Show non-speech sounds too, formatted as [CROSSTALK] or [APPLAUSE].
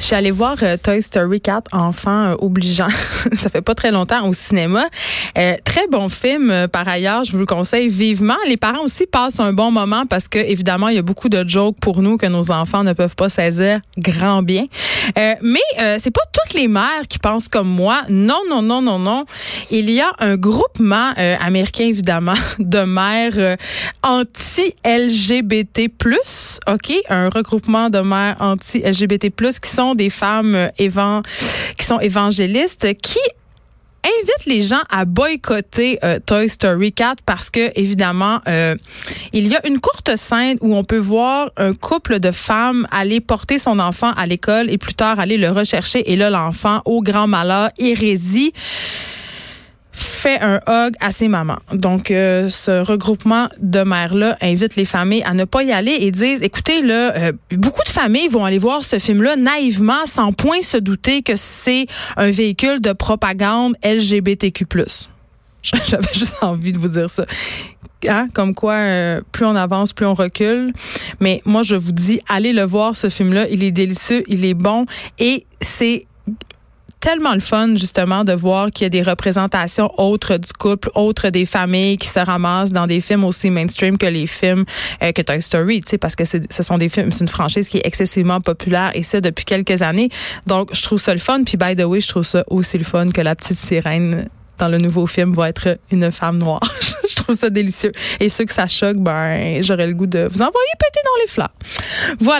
Je suis allée voir euh, Toy Story 4, enfant euh, obligeant. [LAUGHS] ça fait pas très longtemps au cinéma. Euh, très bon film euh, par ailleurs, je vous le conseille vivement. Les parents aussi passent un bon moment parce que évidemment, il y a beaucoup de jokes pour nous que nos enfants ne peuvent pas saisir grand bien. Euh, mais c'est pas toutes les mères qui pensent comme moi. Non, non, non, non, non. Il y a un groupement américain évidemment [LAUGHS] de mères anti-LGBT+, OK, un regroupement de mères anti-LGBT+ qui sont des femmes euh, qui sont évangélistes qui invitent les gens à boycotter euh, Toy Story 4 parce que évidemment euh, il y a une courte scène où on peut voir un couple de femmes aller porter son enfant à l'école et plus tard aller le rechercher. Et là l'enfant au grand malheur hérésie fait un hug à ses mamans. Donc, euh, ce regroupement de mères-là invite les familles à ne pas y aller et disent, écoutez, là, euh, beaucoup de familles vont aller voir ce film-là naïvement, sans point se douter que c'est un véhicule de propagande LGBTQ+. [LAUGHS] J'avais juste envie de vous dire ça. Hein? Comme quoi, euh, plus on avance, plus on recule. Mais moi, je vous dis, allez le voir, ce film-là. Il est délicieux, il est bon et c'est tellement le fun, justement, de voir qu'il y a des représentations autres du couple, autres des familles qui se ramassent dans des films aussi mainstream que les films euh, que Toy Story, tu sais, parce que ce sont des films, c'est une franchise qui est excessivement populaire et ça depuis quelques années. Donc, je trouve ça le fun. Puis, by the way, je trouve ça aussi le fun que la petite sirène dans le nouveau film va être une femme noire. [LAUGHS] je trouve ça délicieux. Et ceux que ça choque, ben, j'aurais le goût de vous envoyer péter dans les fleurs. Voilà.